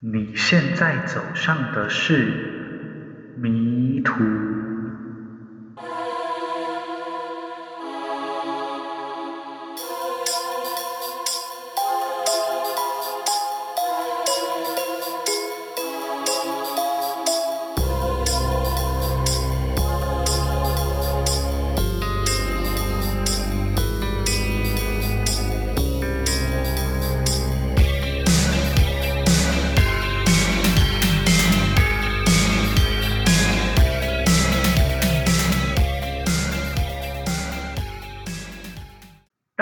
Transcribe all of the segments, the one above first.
你现在走上的是迷途。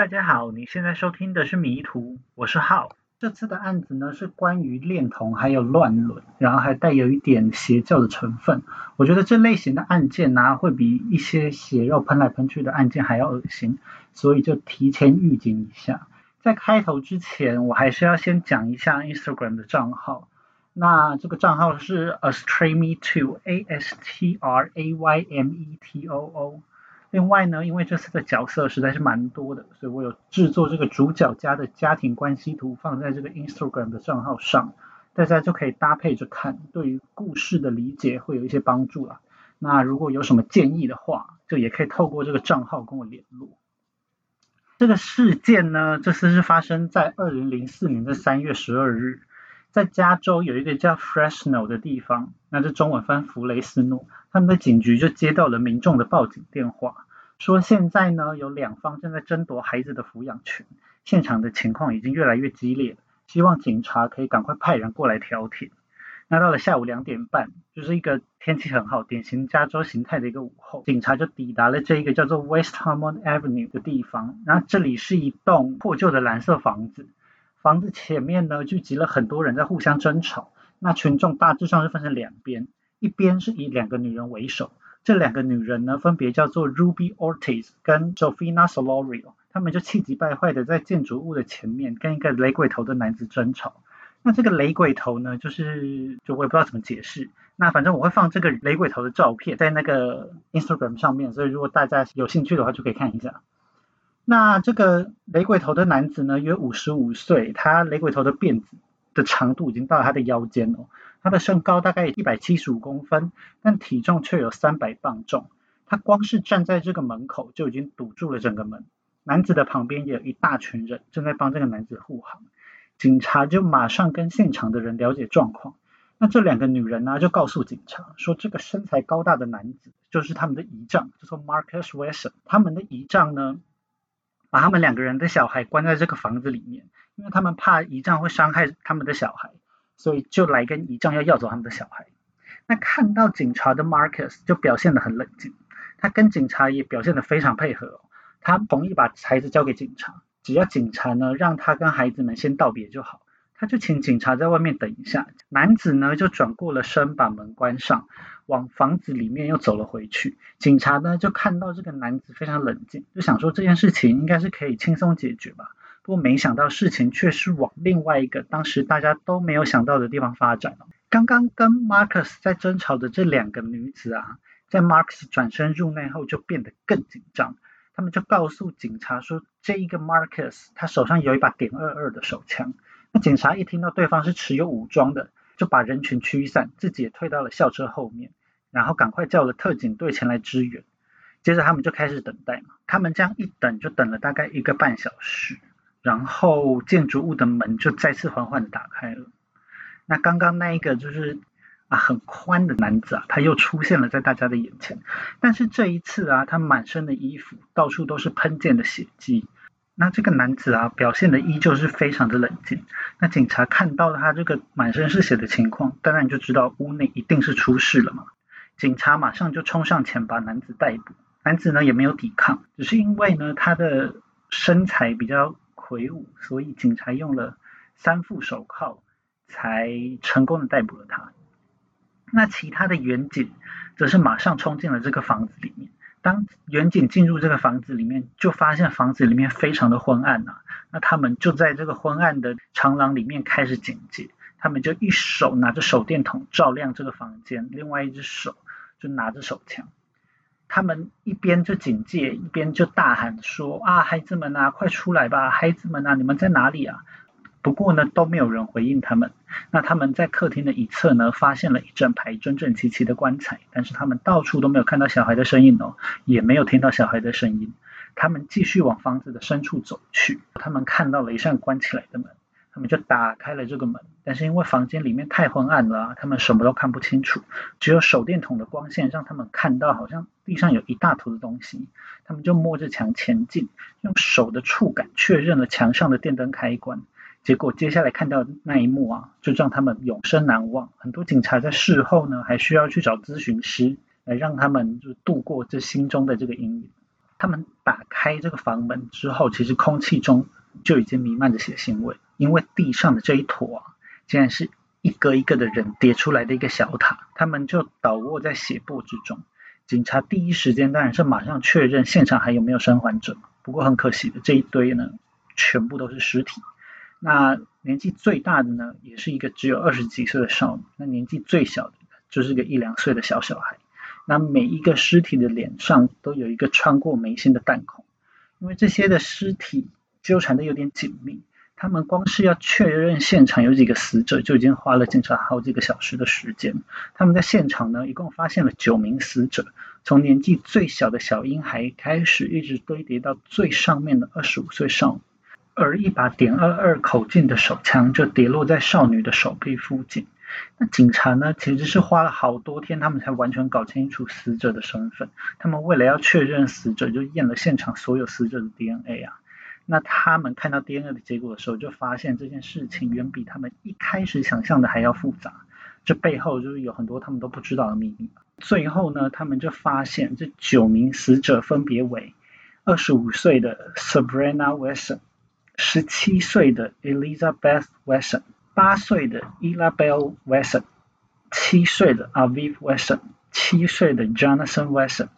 大家好，你现在收听的是《迷途》，我是浩。这次的案子呢是关于恋童还有乱伦，然后还带有一点邪教的成分。我觉得这类型的案件呢，会比一些血肉喷来喷去的案件还要恶心，所以就提前预警一下。在开头之前，我还是要先讲一下 Instagram 的账号。那这个账号是 Astrayme2，A S T R A Y M E T O O。另外呢，因为这次的角色实在是蛮多的，所以我有制作这个主角家的家庭关系图放在这个 Instagram 的账号上，大家就可以搭配着看，对于故事的理解会有一些帮助了。那如果有什么建议的话，就也可以透过这个账号跟我联络。这个事件呢，这次是发生在二零零四年的三月十二日，在加州有一个叫 Fresno 的地方，那这中文翻弗雷斯诺。他们的警局就接到了民众的报警电话，说现在呢有两方正在争夺孩子的抚养权，现场的情况已经越来越激烈，希望警察可以赶快派人过来调停。那到了下午两点半，就是一个天气很好、典型加州形态的一个午后，警察就抵达了这一个叫做 West Harmon Avenue 的地方。然后这里是一栋破旧的蓝色房子，房子前面呢聚集了很多人在互相争吵。那群众大致上是分成两边。一边是以两个女人为首，这两个女人呢分别叫做 Ruby Ortiz 跟 Jovina Solorio，他们就气急败坏的在建筑物的前面跟一个雷鬼头的男子争吵。那这个雷鬼头呢，就是就我也不知道怎么解释。那反正我会放这个雷鬼头的照片在那个 Instagram 上面，所以如果大家有兴趣的话就可以看一下。那这个雷鬼头的男子呢，约五十五岁，他雷鬼头的辫子的长度已经到了他的腰间哦。他的身高大概一百七十五公分，但体重却有三百磅重。他光是站在这个门口就已经堵住了整个门。男子的旁边也有一大群人正在帮这个男子护航。警察就马上跟现场的人了解状况。那这两个女人呢，就告诉警察说，这个身材高大的男子就是他们的姨丈，叫做 Marcus Wilson。他们的姨丈呢，把他们两个人的小孩关在这个房子里面，因为他们怕姨丈会伤害他们的小孩。所以就来跟姨丈要要走他们的小孩。那看到警察的 Marcus 就表现得很冷静，他跟警察也表现得非常配合。他同意把孩子交给警察，只要警察呢让他跟孩子们先道别就好。他就请警察在外面等一下。男子呢就转过了身，把门关上，往房子里面又走了回去。警察呢就看到这个男子非常冷静，就想说这件事情应该是可以轻松解决吧。不过没想到事情却是往另外一个当时大家都没有想到的地方发展了。刚刚跟 Marcus 在争吵的这两个女子啊，在 Marcus 转身入内后就变得更紧张。他们就告诉警察说，这一个 Marcus 他手上有一把点二二的手枪。那警察一听到对方是持有武装的，就把人群驱散，自己也退到了校车后面，然后赶快叫了特警队前来支援。接着他们就开始等待嘛，他们这样一等就等了大概一个半小时。然后建筑物的门就再次缓缓的打开了。那刚刚那一个就是啊很宽的男子啊，他又出现了在大家的眼前。但是这一次啊，他满身的衣服到处都是喷溅的血迹。那这个男子啊，表现的依旧是非常的冷静。那警察看到他这个满身是血的情况，当然就知道屋内一定是出事了嘛。警察马上就冲上前把男子逮捕。男子呢也没有抵抗，只是因为呢他的身材比较。魁梧，所以警察用了三副手铐才成功的逮捕了他。那其他的远警则是马上冲进了这个房子里面。当远警进入这个房子里面，就发现房子里面非常的昏暗啊。那他们就在这个昏暗的长廊里面开始警戒。他们就一手拿着手电筒照亮这个房间，另外一只手就拿着手枪。他们一边就警戒，一边就大喊说：“啊，孩子们啊，快出来吧！孩子们啊，你们在哪里啊？”不过呢，都没有人回应他们。那他们在客厅的一侧呢，发现了一整排整整齐齐的棺材，但是他们到处都没有看到小孩的身影哦，也没有听到小孩的声音。他们继续往房子的深处走去，他们看到了一扇关起来的门，他们就打开了这个门。但是因为房间里面太昏暗了，他们什么都看不清楚，只有手电筒的光线让他们看到好像地上有一大坨的东西。他们就摸着墙前进，用手的触感确认了墙上的电灯开关。结果接下来看到那一幕啊，就让他们永生难忘。很多警察在事后呢，还需要去找咨询师来让他们就度过这心中的这个阴影。他们打开这个房门之后，其实空气中就已经弥漫着血腥味，因为地上的这一坨啊，竟然是一个一个的人叠出来的一个小塔，他们就倒卧在血泊之中。警察第一时间当然是马上确认现场还有没有生还者，不过很可惜的，这一堆呢，全部都是尸体。那年纪最大的呢，也是一个只有二十几岁的少女，那年纪最小的就是个一两岁的小小孩。那每一个尸体的脸上都有一个穿过眉心的弹孔，因为这些的尸体纠缠的有点紧密，他们光是要确认现场有几个死者，就已经花了警察好几个小时的时间。他们在现场呢，一共发现了九名死者，从年纪最小的小婴孩开始，一直堆叠到最上面的二十五岁少女，而一把点二二口径的手枪就跌落在少女的手臂附近。那警察呢，其实是花了好多天，他们才完全搞清楚死者的身份。他们为了要确认死者，就验了现场所有死者的 DNA 啊。那他们看到 DNA 的结果的时候，就发现这件事情远比他们一开始想象的还要复杂。这背后就是有很多他们都不知道的秘密。最后呢，他们就发现这九名死者分别为二十五岁的 Sabrina Wesson，十七岁的 Elizabeth Wesson。八岁的 Elabel Wesson，七岁的 Aviv Wesson，七岁的 Jonathan Wesson，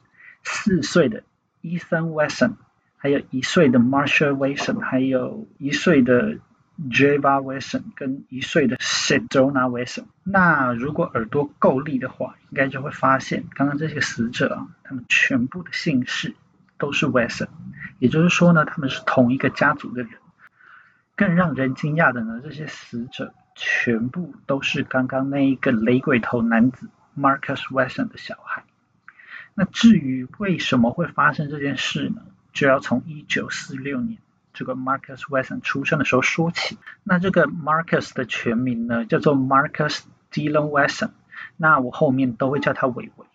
四岁的 Ethan Wesson，还有一岁的 Marshall Wesson，还有一岁的 Java Wesson，跟一岁的 Sedona Wesson。那如果耳朵够利的话，应该就会发现，刚刚这些死者啊，他们全部的姓氏都是 Wesson，也就是说呢，他们是同一个家族的人。更让人惊讶的呢，这些死者全部都是刚刚那一个雷鬼头男子 Marcus Wesson 的小孩。那至于为什么会发生这件事呢？就要从一九四六年这个 Marcus Wesson 出生的时候说起。那这个 Marcus 的全名呢，叫做 Marcus Dylan Wesson。那我后面都会叫他伟伟。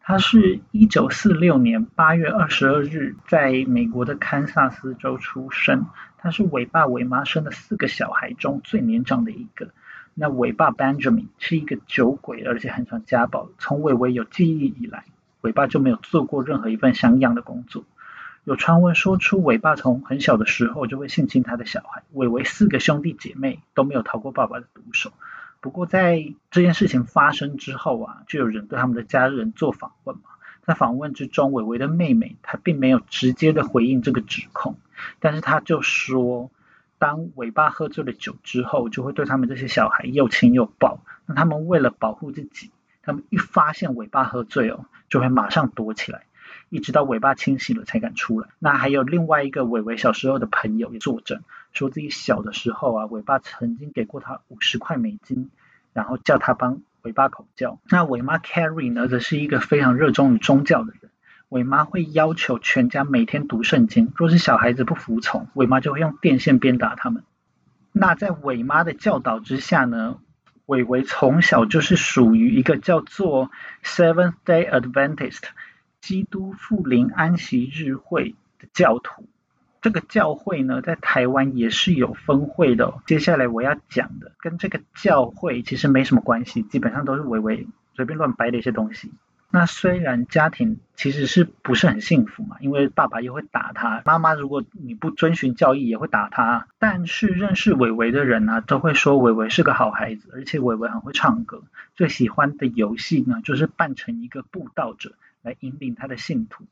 他是一九四六年八月二十二日在美国的堪萨斯州出生。他是伟爸伟妈生的四个小孩中最年长的一个。那伟爸 Benjamin 是一个酒鬼，而且很常家暴。从伟伟有记忆以来，伟爸就没有做过任何一份像样的工作。有传闻说出伟爸从很小的时候就会性侵他的小孩。伟伟四个兄弟姐妹都没有逃过爸爸的毒手。不过在这件事情发生之后啊，就有人对他们的家人做访问嘛。在访问之中，伟伟的妹妹她并没有直接的回应这个指控，但是她就说，当伟爸喝醉了酒之后，就会对他们这些小孩又亲又抱。那他们为了保护自己，他们一发现伟爸喝醉哦，就会马上躲起来，一直到尾巴清醒了才敢出来。那还有另外一个伟伟小时候的朋友也作证，说自己小的时候啊，伟爸曾经给过他五十块美金，然后叫他帮。尾巴口教，那尾妈 Carrie 呢，则是一个非常热衷于宗教的人。尾妈会要求全家每天读圣经，若是小孩子不服从，尾妈就会用电线鞭打他们。那在尾妈的教导之下呢，伟伟从小就是属于一个叫做 Seventh Day Adventist 基督复临安息日会的教徒。这个教会呢，在台湾也是有分会的。接下来我要讲的，跟这个教会其实没什么关系，基本上都是微微随便乱掰的一些东西。那虽然家庭其实是不是很幸福嘛，因为爸爸又会打他，妈妈如果你不遵循教义也会打他。但是认识伟伟的人呢，都会说伟伟是个好孩子，而且伟伟很会唱歌。最喜欢的游戏呢，就是扮成一个布道者来引领他的信徒。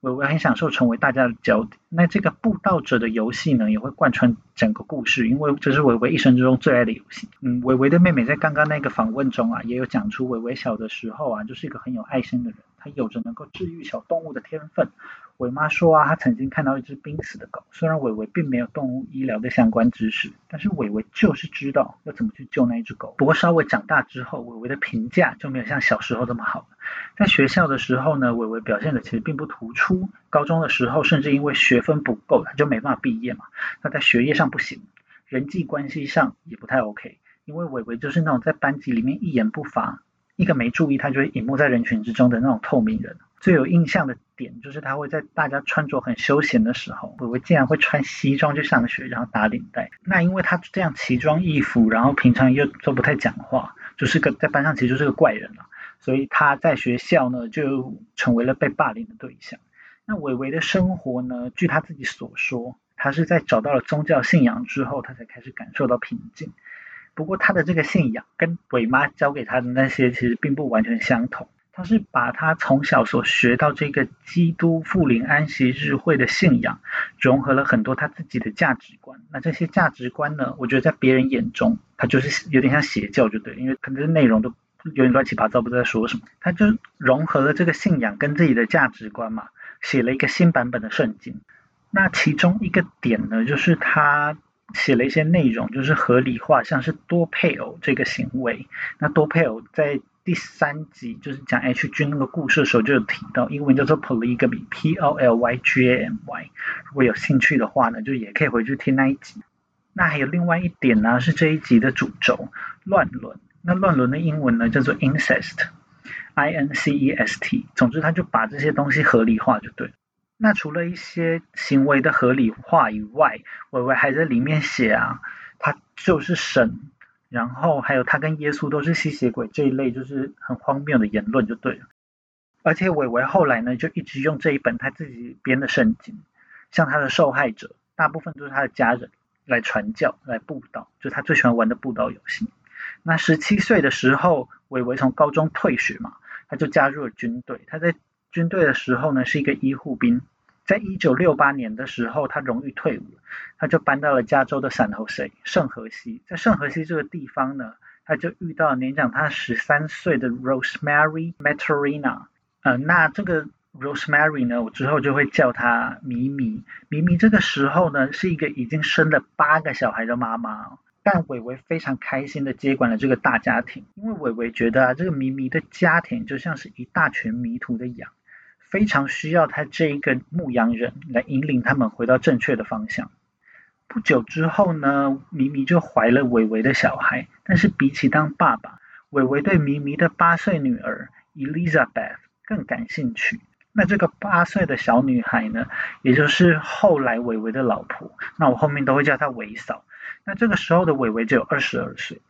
伟伟很享受成为大家的焦点。那这个布道者的游戏呢，也会贯穿整个故事，因为这是伟伟一生之中最爱的游戏。嗯，伟伟的妹妹在刚刚那个访问中啊，也有讲出伟伟小的时候啊，就是一个很有爱心的人，他有着能够治愈小动物的天分。伟妈说啊，她曾经看到一只濒死的狗。虽然伟伟并没有动物医疗的相关知识，但是伟伟就是知道要怎么去救那一只狗。不过稍微长大之后，伟伟的评价就没有像小时候这么好了。在学校的时候呢，伟伟表现的其实并不突出。高中的时候，甚至因为学分不够，他就没办法毕业嘛。他在学业上不行，人际关系上也不太 OK。因为伟伟就是那种在班级里面一言不发，一个没注意他就会隐没在人群之中的那种透明人。最有印象的点就是他会在大家穿着很休闲的时候，伟伟竟然会穿西装去上学，然后打领带。那因为他这样奇装异服，然后平常又都不太讲话，就是个在班上其实就是个怪人了。所以他在学校呢就成为了被霸凌的对象。那伟伟的生活呢，据他自己所说，他是在找到了宗教信仰之后，他才开始感受到平静。不过他的这个信仰跟伟妈教给他的那些其实并不完全相同。他是把他从小所学到这个基督复临安息日会的信仰，融合了很多他自己的价值观。那这些价值观呢，我觉得在别人眼中，他就是有点像邪教，就对，因为可能内容都有点乱七八糟，不知道说什么。他就融合了这个信仰跟自己的价值观嘛，写了一个新版本的圣经。那其中一个点呢，就是他。写了一些内容，就是合理化，像是多配偶这个行为。那多配偶在第三集就是讲 H 君那个故事的时候就有提到，英文叫做 polygamy，P O L Y G A M Y。如果有兴趣的话呢，就也可以回去听那一集。那还有另外一点呢，是这一集的主轴乱伦。那乱伦的英文呢叫做 incest，I N C E S T。总之，他就把这些东西合理化就对了。那除了一些行为的合理化以外，伟伟还在里面写啊，他就是神，然后还有他跟耶稣都是吸血鬼这一类，就是很荒谬的言论就对了。而且伟伟后来呢，就一直用这一本他自己编的圣经，向他的受害者，大部分都是他的家人来传教、来布道，就是他最喜欢玩的布道游戏。那十七岁的时候，伟伟从高中退学嘛，他就加入了军队，他在。军队的时候呢，是一个医护兵。在一九六八年的时候，他荣誉退伍，他就搬到了加州的圣何西。圣何西在圣何西这个地方呢，他就遇到了年长他十三岁的 Rosemary Materina。呃，那这个 Rosemary 呢，我之后就会叫她咪咪。咪咪这个时候呢，是一个已经生了八个小孩的妈妈。但伟伟非常开心的接管了这个大家庭，因为伟伟觉得啊，这个咪咪的家庭就像是一大群迷途的羊。非常需要他这一个牧羊人来引领他们回到正确的方向。不久之后呢，咪咪就怀了伟伟的小孩。但是比起当爸爸，伟伟对咪咪的八岁女儿 Elizabeth 更感兴趣。那这个八岁的小女孩呢，也就是后来伟伟的老婆，那我后面都会叫她伟嫂。那这个时候的伟伟只有二十二岁，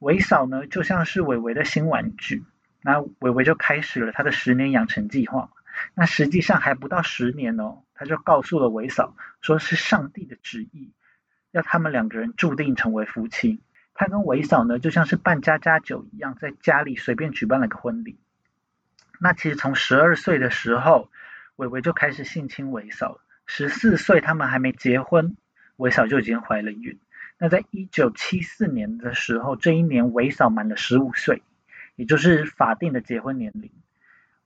伟嫂呢就像是伟伟的新玩具。那伟伟就开始了他的十年养成计划。那实际上还不到十年哦，他就告诉了韦嫂，说是上帝的旨意，要他们两个人注定成为夫妻。他跟韦嫂呢，就像是办家家酒一样，在家里随便举办了个婚礼。那其实从十二岁的时候，伟伟就开始性侵韦嫂。十四岁他们还没结婚，韦嫂就已经怀了孕。那在一九七四年的时候，这一年韦嫂满了十五岁，也就是法定的结婚年龄。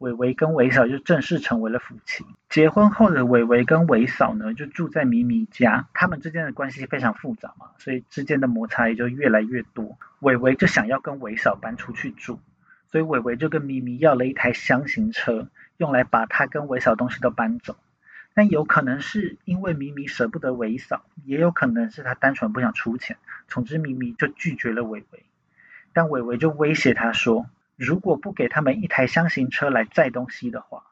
伟伟跟伟嫂就正式成为了夫妻。结婚后的伟伟跟伟嫂呢，就住在咪咪家。他们之间的关系非常复杂嘛，所以之间的摩擦也就越来越多。伟伟就想要跟伟嫂搬出去住，所以伟伟就跟咪咪要了一台箱型车，用来把他跟伟嫂东西都搬走。但有可能是因为咪咪舍不得伟嫂，也有可能是他单纯不想出钱。总之，咪咪就拒绝了伟伟，但伟伟就威胁他说。如果不给他们一台箱型车来载东西的话，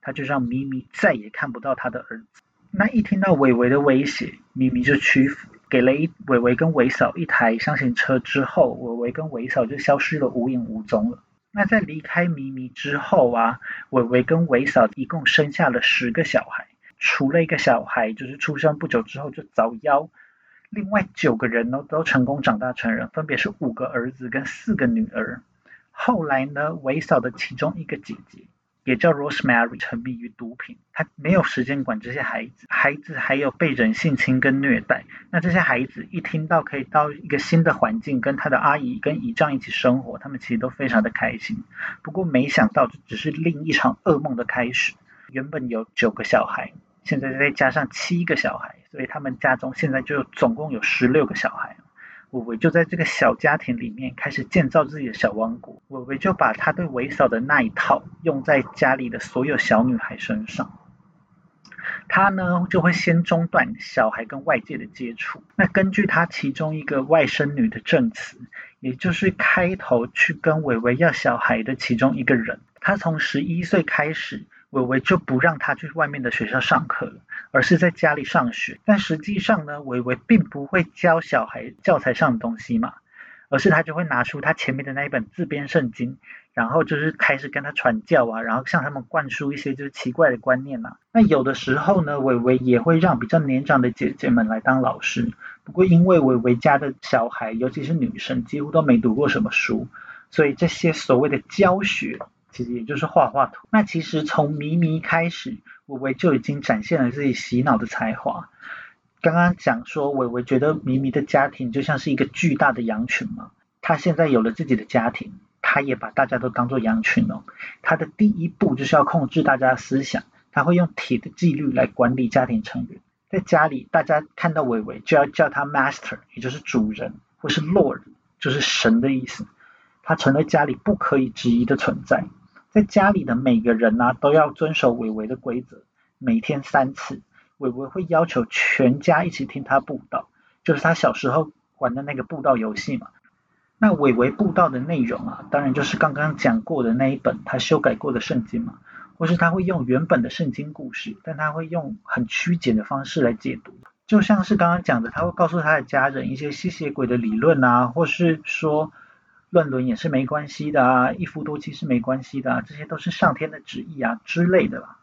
他就让咪咪再也看不到他的儿子。那一听到伟伟的威胁，咪咪就屈服，给了一伟伟跟伟嫂一台箱型车之后，伟伟跟伟嫂就消失了无影无踪了。那在离开咪咪之后啊，伟伟跟伟嫂一共生下了十个小孩，除了一个小孩就是出生不久之后就早夭，另外九个人呢都成功长大成人，分别是五个儿子跟四个女儿。后来呢，韦嫂的其中一个姐姐也叫 Rosemary，沉迷于毒品，她没有时间管这些孩子，孩子还有被人性侵跟虐待。那这些孩子一听到可以到一个新的环境，跟他的阿姨跟姨丈一起生活，他们其实都非常的开心。不过没想到，这只是另一场噩梦的开始。原本有九个小孩，现在再加上七个小孩，所以他们家中现在就总共有十六个小孩。伟伟就在这个小家庭里面开始建造自己的小王国。伟伟就把他对伟嫂的那一套用在家里的所有小女孩身上。他呢就会先中断小孩跟外界的接触。那根据他其中一个外甥女的证词，也就是开头去跟伟伟要小孩的其中一个人，他从十一岁开始。伟伟就不让他去外面的学校上课了，而是在家里上学。但实际上呢，伟伟并不会教小孩教材上的东西嘛，而是他就会拿出他前面的那一本自编圣经，然后就是开始跟他传教啊，然后向他们灌输一些就是奇怪的观念呐。那有的时候呢，伟伟也会让比较年长的姐姐们来当老师。不过因为伟伟家的小孩，尤其是女生，几乎都没读过什么书，所以这些所谓的教学。其实也就是画画图。那其实从咪咪开始，伟伟就已经展现了自己洗脑的才华。刚刚讲说，伟伟觉得咪咪的家庭就像是一个巨大的羊群嘛。他现在有了自己的家庭，他也把大家都当做羊群哦。他的第一步就是要控制大家的思想，他会用铁的纪律来管理家庭成员。在家里，大家看到伟伟就要叫他 master，也就是主人，或是 lord，就是神的意思。他成了家里不可以质疑的存在。在家里的每个人呢，都要遵守伟伟的规则，每天三次，伟伟会要求全家一起听他布道，就是他小时候玩的那个布道游戏嘛。那伟伟布道的内容啊，当然就是刚刚讲过的那一本他修改过的圣经嘛，或是他会用原本的圣经故事，但他会用很曲解的方式来解读，就像是刚刚讲的，他会告诉他的家人一些吸血鬼的理论啊，或是说。乱伦也是没关系的啊，一夫多妻是没关系的啊，这些都是上天的旨意啊之类的啦。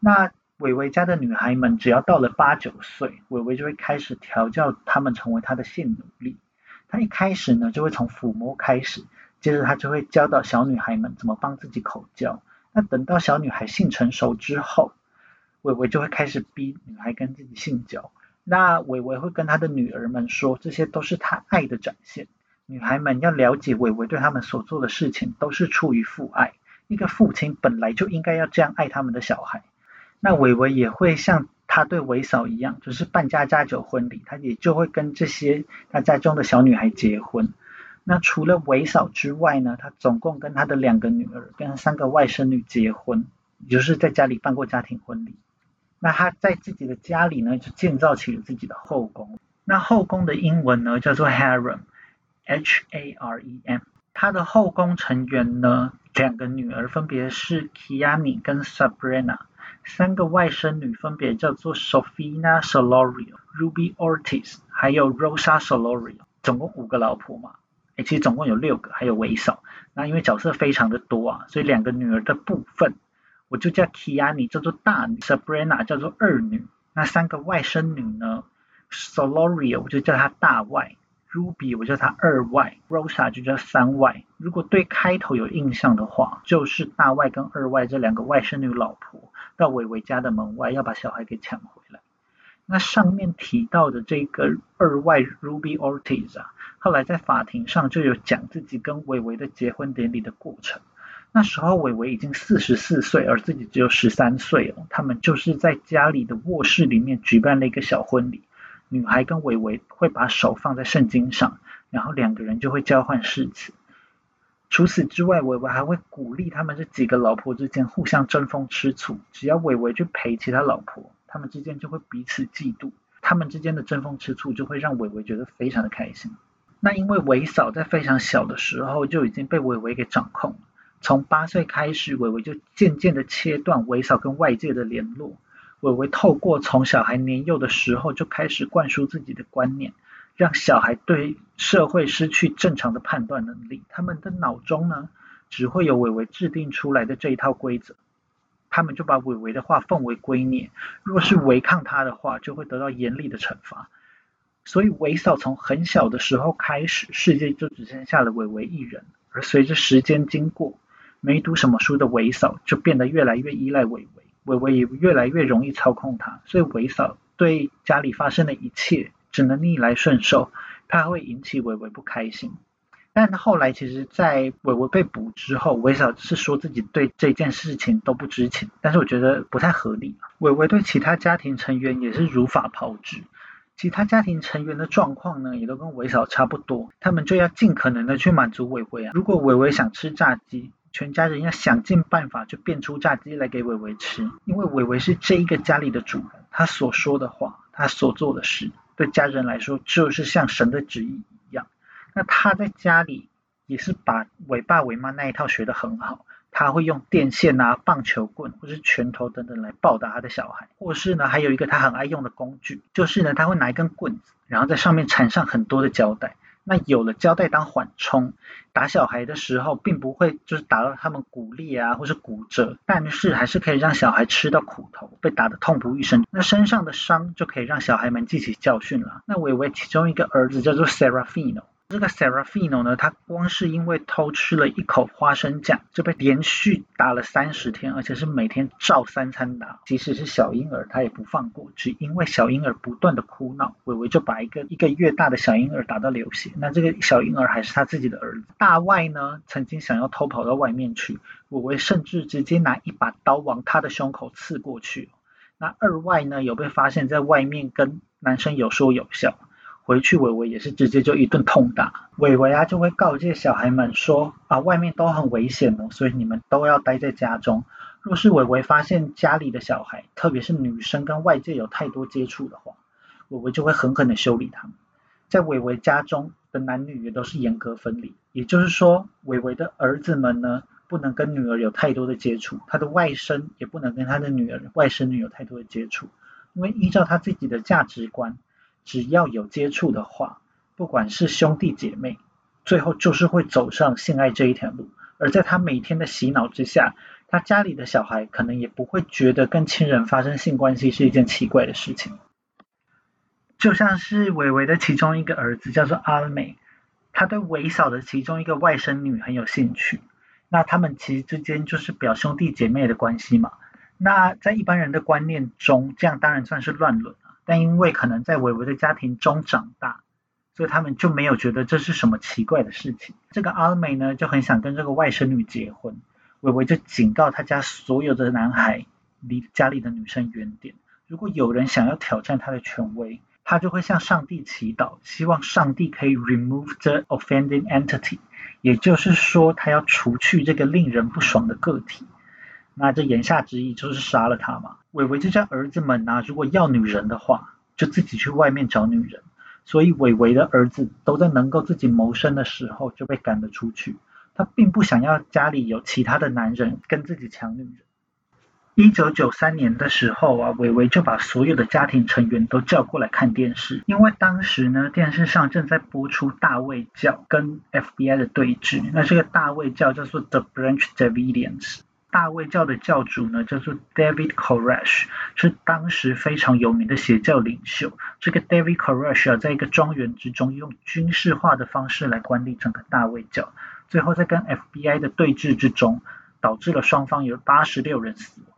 那伟伟家的女孩们只要到了八九岁，伟伟就会开始调教她们成为他的性奴隶。他一开始呢就会从抚摸开始，接着他就会教导小女孩们怎么帮自己口交。那等到小女孩性成熟之后，伟伟就会开始逼女孩跟自己性交。那伟伟会跟他的女儿们说，这些都是他爱的展现。女孩们要了解伟伟对他们所做的事情都是出于父爱，一个父亲本来就应该要这样爱他们的小孩。那伟伟也会像他对伟嫂一样，就是办家家酒婚礼，他也就会跟这些他家中的小女孩结婚。那除了伟嫂之外呢，他总共跟他的两个女儿跟三个外甥女结婚，也就是在家里办过家庭婚礼。那他在自己的家里呢，就建造起了自己的后宫。那后宫的英文呢，叫做 harem。H A R E M，他的后宫成员呢，两个女儿分别是 Kiani 跟 Sabrina，三个外甥女分别叫做 Sofina Solorio、Ruby Ortiz，还有 Rosa Solorio，总共五个老婆嘛，哎，其实总共有六个，还有韦嫂。那因为角色非常的多啊，所以两个女儿的部分，我就叫 Kiani 叫做大女，Sabrina 叫做二女。那三个外甥女呢，Solorio 我就叫她大外。Ruby 我叫她二外，Rosa 就叫三外。如果对开头有印象的话，就是大外跟二外这两个外甥女老婆到伟伟家的门外要把小孩给抢回来。那上面提到的这个二外 Ruby Ortiz 啊，后来在法庭上就有讲自己跟伟伟的结婚典礼的过程。那时候伟伟已经四十四岁，而自己只有十三岁哦。他们就是在家里的卧室里面举办了一个小婚礼。女孩跟伟伟会把手放在圣经上，然后两个人就会交换誓词。除此之外，伟伟还会鼓励他们这几个老婆之间互相争风吃醋。只要伟伟去陪其他老婆，他们之间就会彼此嫉妒。他们之间的争风吃醋就会让伟伟觉得非常的开心。那因为伟嫂在非常小的时候就已经被伟伟给掌控了，从八岁开始，伟伟就渐渐的切断伟嫂跟外界的联络。伟伟透过从小孩年幼的时候就开始灌输自己的观念，让小孩对社会失去正常的判断能力。他们的脑中呢，只会有伟伟制定出来的这一套规则。他们就把伟伟的话奉为圭臬，若是违抗他的话，就会得到严厉的惩罚。所以伟嫂从很小的时候开始，世界就只剩下了伟伟一人。而随着时间经过，没读什么书的伟嫂就变得越来越依赖伟伟。伟伟也越来越容易操控他，所以伟嫂对家里发生的一切只能逆来顺受，怕会引起伟伟不开心。但后来其实，在伟伟被捕之后，韦嫂是说自己对这件事情都不知情，但是我觉得不太合理。伟伟对其他家庭成员也是如法炮制，其他家庭成员的状况呢，也都跟韦嫂差不多，他们就要尽可能的去满足伟伟啊。如果伟伟想吃炸鸡，全家人要想尽办法就变出炸鸡来给伟伟吃，因为伟伟是这一个家里的主人，他所说的话，他所做的事，对家人来说就是像神的旨意一样。那他在家里也是把伟爸伟妈那一套学得很好，他会用电线啊、棒球棍或是拳头等等来暴打他的小孩，或是呢还有一个他很爱用的工具，就是呢他会拿一根棍子，然后在上面缠上很多的胶带。那有了胶带当缓冲，打小孩的时候并不会就是打到他们骨裂啊，或是骨折，但是还是可以让小孩吃到苦头，被打得痛不欲生。那身上的伤就可以让小孩们记起教训了。那伟伟其中一个儿子叫做 Serafino。这个 Serafino 呢，他光是因为偷吃了一口花生酱，就被连续打了三十天，而且是每天照三餐打。即使是小婴儿，他也不放过，只因为小婴儿不断的哭闹，伟伟就把一个一个月大的小婴儿打到流血。那这个小婴儿还是他自己的儿子。大外呢，曾经想要偷跑到外面去，伟伟甚至直接拿一把刀往他的胸口刺过去。那二外呢，有被发现在外面跟男生有说有笑。回去，伟伟也是直接就一顿痛打。伟伟啊，就会告诫小孩们说啊，外面都很危险哦，所以你们都要待在家中。若是伟伟发现家里的小孩，特别是女生跟外界有太多接触的话，伟伟就会狠狠的修理他们。在伟伟家中的男女也都是严格分离，也就是说，伟伟的儿子们呢，不能跟女儿有太多的接触，他的外甥也不能跟他的女儿、外甥女有太多的接触，因为依照他自己的价值观。只要有接触的话，不管是兄弟姐妹，最后就是会走上性爱这一条路。而在他每天的洗脑之下，他家里的小孩可能也不会觉得跟亲人发生性关系是一件奇怪的事情。就像是伟伟的其中一个儿子叫做阿美，他对伟嫂的其中一个外甥女很有兴趣。那他们其实之间就是表兄弟姐妹的关系嘛。那在一般人的观念中，这样当然算是乱伦。但因为可能在伟伟的家庭中长大，所以他们就没有觉得这是什么奇怪的事情。这个阿美呢就很想跟这个外甥女结婚，伟伟就警告他家所有的男孩离家里的女生远点。如果有人想要挑战他的权威，他就会向上帝祈祷，希望上帝可以 remove the offending entity，也就是说他要除去这个令人不爽的个体。那这言下之意就是杀了他嘛。伟伟这家儿子们呢，如果要女人的话，就自己去外面找女人。所以伟伟的儿子都在能够自己谋生的时候就被赶了出去。他并不想要家里有其他的男人跟自己抢女人。一九九三年的时候啊，伟伟就把所有的家庭成员都叫过来看电视，因为当时呢电视上正在播出大卫教跟 FBI 的对峙。那这个大卫教叫做 The Branch Davidians。大卫教的教主呢，叫做 David Koresh，是当时非常有名的邪教领袖。这个 David Koresh 啊，在一个庄园之中，用军事化的方式来管理整个大卫教，最后在跟 FBI 的对峙之中，导致了双方有八十六人死亡。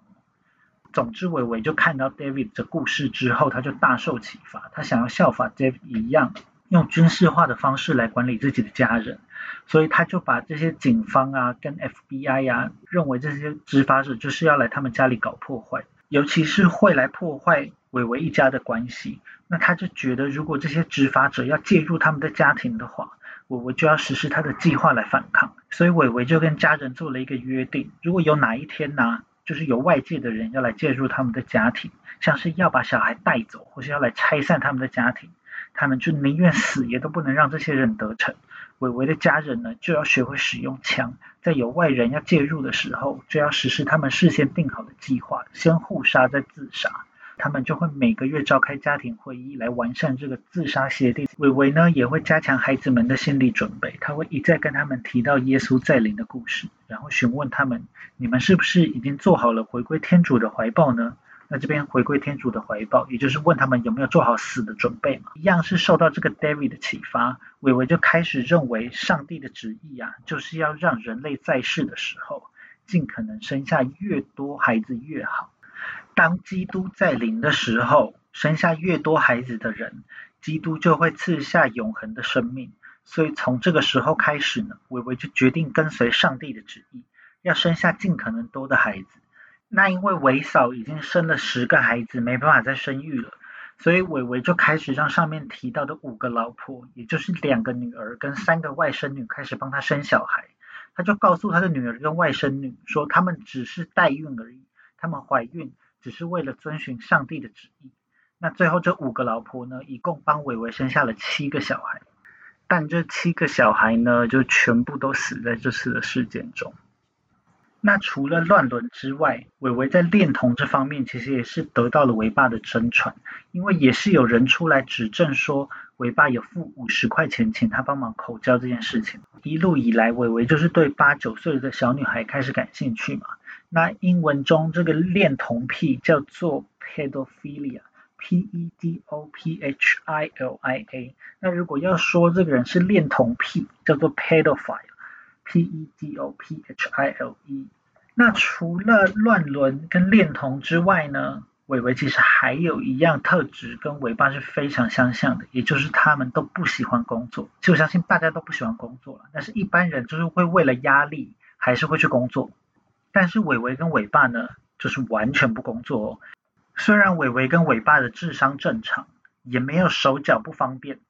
总之，伟伟就看到 David 的故事之后，他就大受启发，他想要效法 David 一样，用军事化的方式来管理自己的家人。所以他就把这些警方啊跟 FBI 呀认为这些执法者就是要来他们家里搞破坏，尤其是会来破坏伟伟一家的关系。那他就觉得如果这些执法者要介入他们的家庭的话，伟伟就要实施他的计划来反抗。所以伟伟就跟家人做了一个约定，如果有哪一天呢，就是有外界的人要来介入他们的家庭，像是要把小孩带走，或是要来拆散他们的家庭，他们就宁愿死也都不能让这些人得逞。伟伟的家人呢，就要学会使用枪，在有外人要介入的时候，就要实施他们事先定好的计划，先互杀再自杀。他们就会每个月召开家庭会议来完善这个自杀协定。伟伟呢，也会加强孩子们的心理准备，他会一再跟他们提到耶稣再临的故事，然后询问他们：你们是不是已经做好了回归天主的怀抱呢？那这边回归天主的怀抱，也就是问他们有没有做好死的准备嘛？一样是受到这个 David 的启发，伟伟就开始认为上帝的旨意啊，就是要让人类在世的时候，尽可能生下越多孩子越好。当基督在临的时候，生下越多孩子的人，基督就会赐下永恒的生命。所以从这个时候开始呢，伟伟就决定跟随上帝的旨意，要生下尽可能多的孩子。那因为伟嫂已经生了十个孩子，没办法再生育了，所以伟伟就开始让上面提到的五个老婆，也就是两个女儿跟三个外甥女开始帮他生小孩。他就告诉他的女儿跟外甥女说，他们只是代孕而已，他们怀孕只是为了遵循上帝的旨意。那最后这五个老婆呢，一共帮伟伟生下了七个小孩，但这七个小孩呢，就全部都死在这次的事件中。那除了乱伦之外，伟伟在恋童这方面其实也是得到了伟爸的真传，因为也是有人出来指证说，伟爸有付五十块钱请他帮忙口交这件事情。一路以来，伟伟就是对八九岁的小女孩开始感兴趣嘛。那英文中这个恋童癖叫做 pedophilia，p e d o p h i l i a。那如果要说这个人是恋童癖，叫做 pedophile。P E D O P H I L E。那除了乱伦跟恋童之外呢，伟伟其实还有一样特质跟伟爸是非常相像的，也就是他们都不喜欢工作。其实我相信大家都不喜欢工作了，但是一般人就是会为了压力还是会去工作。但是伟伟跟伟爸呢，就是完全不工作哦。虽然伟伟跟伟爸的智商正常，也没有手脚不方便。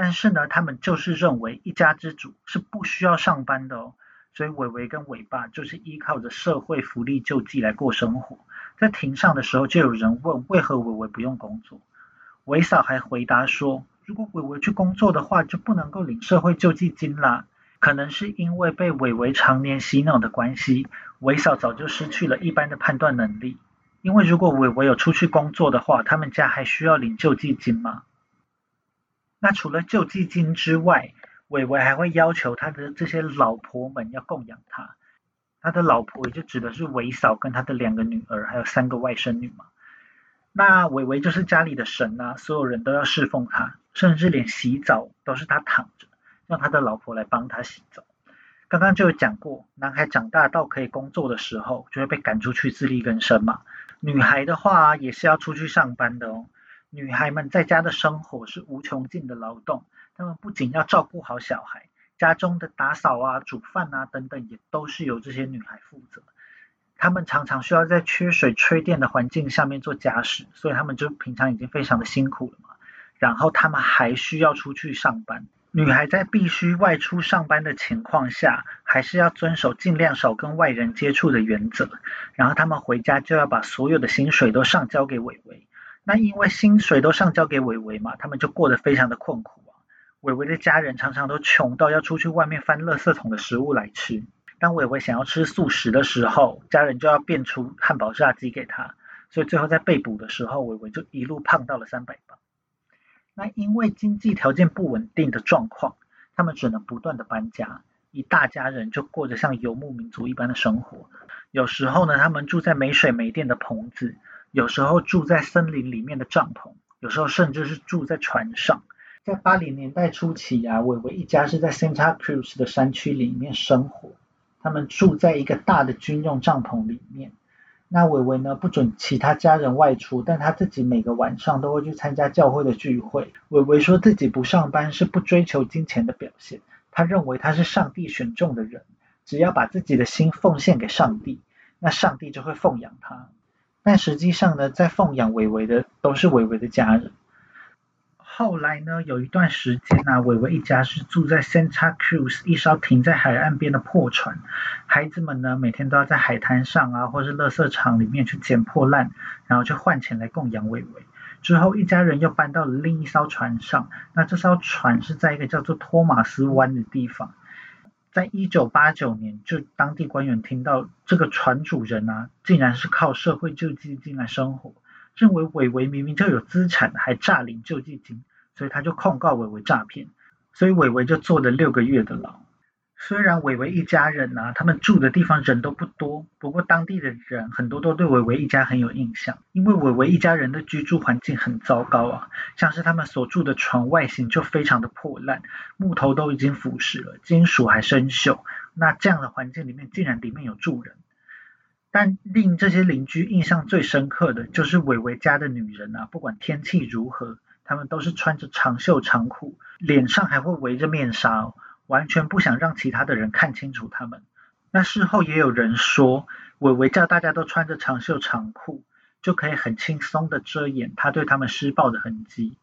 但是呢，他们就是认为一家之主是不需要上班的哦，所以伟伟跟伟爸就是依靠着社会福利救济来过生活。在庭上的时候，就有人问为何伟伟不用工作，伟嫂还回答说，如果伟伟去工作的话，就不能够领社会救济金啦。可能是因为被伟伟常年洗脑的关系，伟嫂早就失去了一般的判断能力。因为如果伟伟有出去工作的话，他们家还需要领救济金吗？那除了救济金之外，伟伟还会要求他的这些老婆们要供养他。他的老婆也就指的是伟嫂跟他的两个女儿，还有三个外甥女嘛。那伟伟就是家里的神啊，所有人都要侍奉他，甚至连洗澡都是他躺着，让他的老婆来帮他洗澡。刚刚就有讲过，男孩长大到可以工作的时候，就会被赶出去自力更生嘛。女孩的话也是要出去上班的哦。女孩们在家的生活是无穷尽的劳动，她们不仅要照顾好小孩，家中的打扫啊、煮饭啊等等，也都是由这些女孩负责。她们常常需要在缺水、缺电的环境下面做家事，所以她们就平常已经非常的辛苦了嘛。然后她们还需要出去上班，女孩在必须外出上班的情况下，还是要遵守尽量少跟外人接触的原则。然后她们回家就要把所有的薪水都上交给伟伟。那因为薪水都上交给伟伟嘛，他们就过得非常的困苦啊。伟伟的家人常常都穷到要出去外面翻垃圾桶的食物来吃。当伟伟想要吃素食的时候，家人就要变出汉堡炸鸡给他。所以最后在被捕的时候，伟伟就一路胖到了三百磅。那因为经济条件不稳定的状况，他们只能不断的搬家，一大家人就过着像游牧民族一般的生活。有时候呢，他们住在没水没电的棚子。有时候住在森林里面的帐篷，有时候甚至是住在船上。在八零年代初期啊，伟伟一家是在 Santa Cruz 的山区里面生活。他们住在一个大的军用帐篷里面。那伟伟呢，不准其他家人外出，但他自己每个晚上都会去参加教会的聚会。伟伟说自己不上班是不追求金钱的表现。他认为他是上帝选中的人，只要把自己的心奉献给上帝，那上帝就会奉养他。但实际上呢，在奉养伟伟的都是伟伟的家人。后来呢，有一段时间啊，伟伟一家是住在 Santa Cruz 一艘停在海岸边的破船，孩子们呢每天都要在海滩上啊，或是垃圾场里面去捡破烂，然后去换钱来供养伟伟。之后一家人又搬到了另一艘船上，那这艘船是在一个叫做托马斯湾的地方。在一九八九年，就当地官员听到这个船主人啊，竟然是靠社会救济金来生活，认为伟伟明明就有资产，还诈领救济金，所以他就控告伟伟诈骗，所以伟伟就坐了六个月的牢。虽然伟伟一家人呐，他们住的地方人都不多，不过当地的人很多都对伟伟一家很有印象，因为伟伟一家人的居住环境很糟糕啊，像是他们所住的床外形就非常的破烂，木头都已经腐蚀了，金属还生锈，那这样的环境里面竟然里面有住人，但令这些邻居印象最深刻的就是伟伟家的女人啊，不管天气如何。他们都是穿着长袖长裤，脸上还会围着面纱，完全不想让其他的人看清楚他们。那事后也有人说，伟伟叫大家都穿着长袖长裤，就可以很轻松的遮掩他对他们施暴的痕迹。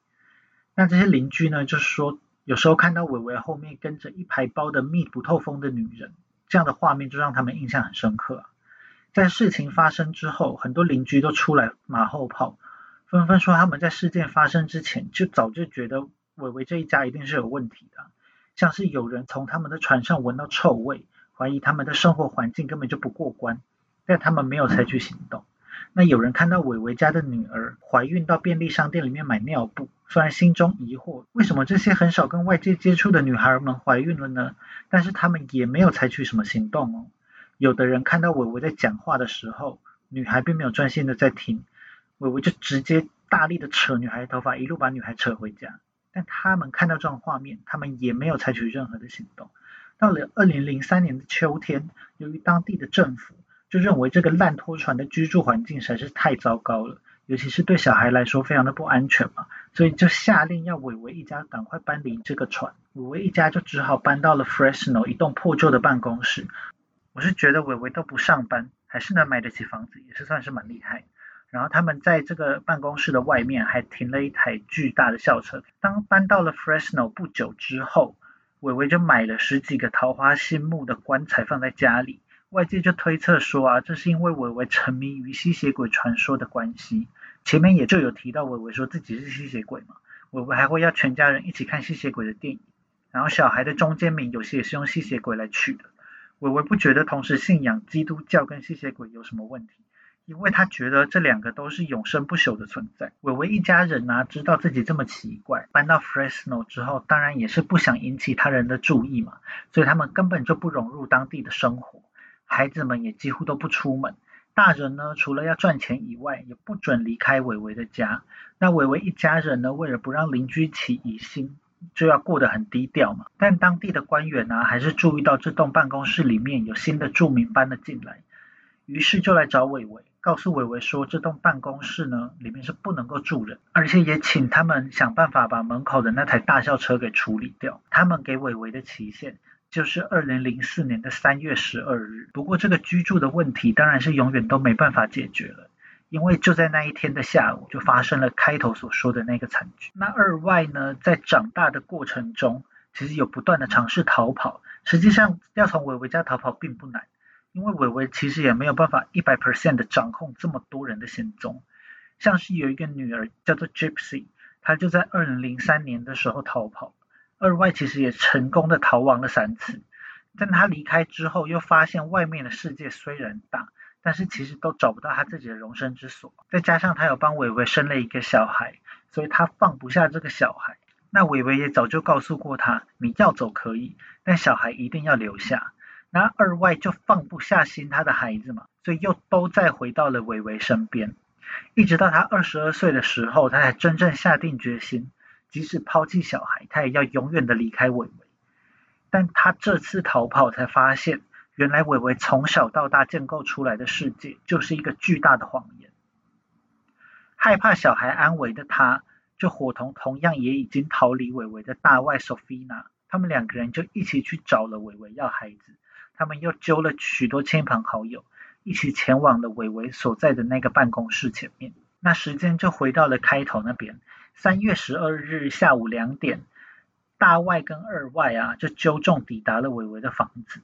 那这些邻居呢，就是说有时候看到伟伟后面跟着一排包的密不透风的女人，这样的画面就让他们印象很深刻。在事情发生之后，很多邻居都出来马后炮。纷纷说他们在事件发生之前就早就觉得伟伟这一家一定是有问题的，像是有人从他们的船上闻到臭味，怀疑他们的生活环境根本就不过关，但他们没有采取行动。那有人看到伟伟家的女儿怀孕到便利商店里面买尿布，虽然心中疑惑为什么这些很少跟外界接触的女孩们怀孕了呢？但是他们也没有采取什么行动哦。有的人看到伟伟在讲话的时候，女孩并没有专心的在听。伟伟就直接大力的扯女孩头发，一路把女孩扯回家。但他们看到这种画面，他们也没有采取任何的行动。到了二零零三年的秋天，由于当地的政府就认为这个烂拖船的居住环境实在是太糟糕了，尤其是对小孩来说非常的不安全嘛，所以就下令要伟伟一家赶快搬离这个船。伟伟一家就只好搬到了 Fresno 一栋破旧的办公室。我是觉得伟伟都不上班，还是能买得起房子，也是算是蛮厉害。然后他们在这个办公室的外面还停了一台巨大的校车。当搬到了 Fresno 不久之后，伟伟就买了十几个桃花心木的棺材放在家里。外界就推测说啊，这是因为伟伟沉迷于吸血鬼传说的关系。前面也就有提到伟伟说自己是吸血鬼嘛，伟伟还会要全家人一起看吸血鬼的电影。然后小孩的中间名有些也是用吸血鬼来取的。伟伟不觉得同时信仰基督教跟吸血鬼有什么问题。因为他觉得这两个都是永生不朽的存在。伟伟一家人呢，知道自己这么奇怪，搬到 Fresno 之后，当然也是不想引起他人的注意嘛，所以他们根本就不融入当地的生活。孩子们也几乎都不出门，大人呢，除了要赚钱以外，也不准离开伟伟的家。那伟伟一家人呢，为了不让邻居起疑心，就要过得很低调嘛。但当地的官员呢，还是注意到这栋办公室里面有新的住民搬了进来，于是就来找伟伟。告诉伟伟说，这栋办公室呢，里面是不能够住人，而且也请他们想办法把门口的那台大校车给处理掉。他们给伟伟的期限就是二零零四年的三月十二日。不过这个居住的问题当然是永远都没办法解决了，因为就在那一天的下午，就发生了开头所说的那个惨剧。那二外呢，在长大的过程中，其实有不断的尝试逃跑，实际上要从伟伟家逃跑并不难。因为伟伟其实也没有办法一百 percent 的掌控这么多人的行踪，像是有一个女儿叫做 Gypsy，她就在二零零三年的时候逃跑，二外其实也成功的逃亡了三次，但她离开之后又发现外面的世界虽然大，但是其实都找不到她自己的容身之所，再加上她有帮伟伟生了一个小孩，所以她放不下这个小孩，那伟伟也早就告诉过她，你要走可以，但小孩一定要留下。那二外就放不下心他的孩子嘛，所以又都再回到了伟伟身边，一直到他二十二岁的时候，他才真正下定决心，即使抛弃小孩，他也要永远的离开伟伟。但他这次逃跑才发现，原来伟伟从小到大建构出来的世界就是一个巨大的谎言。害怕小孩安危的他，就伙同同样也已经逃离伟伟的大外 Sophia，他们两个人就一起去找了伟伟要孩子。他们又揪了许多亲朋好友，一起前往了伟伟所在的那个办公室前面。那时间就回到了开头那边，三月十二日下午两点，大外跟二外啊就揪众抵达了伟伟的房子。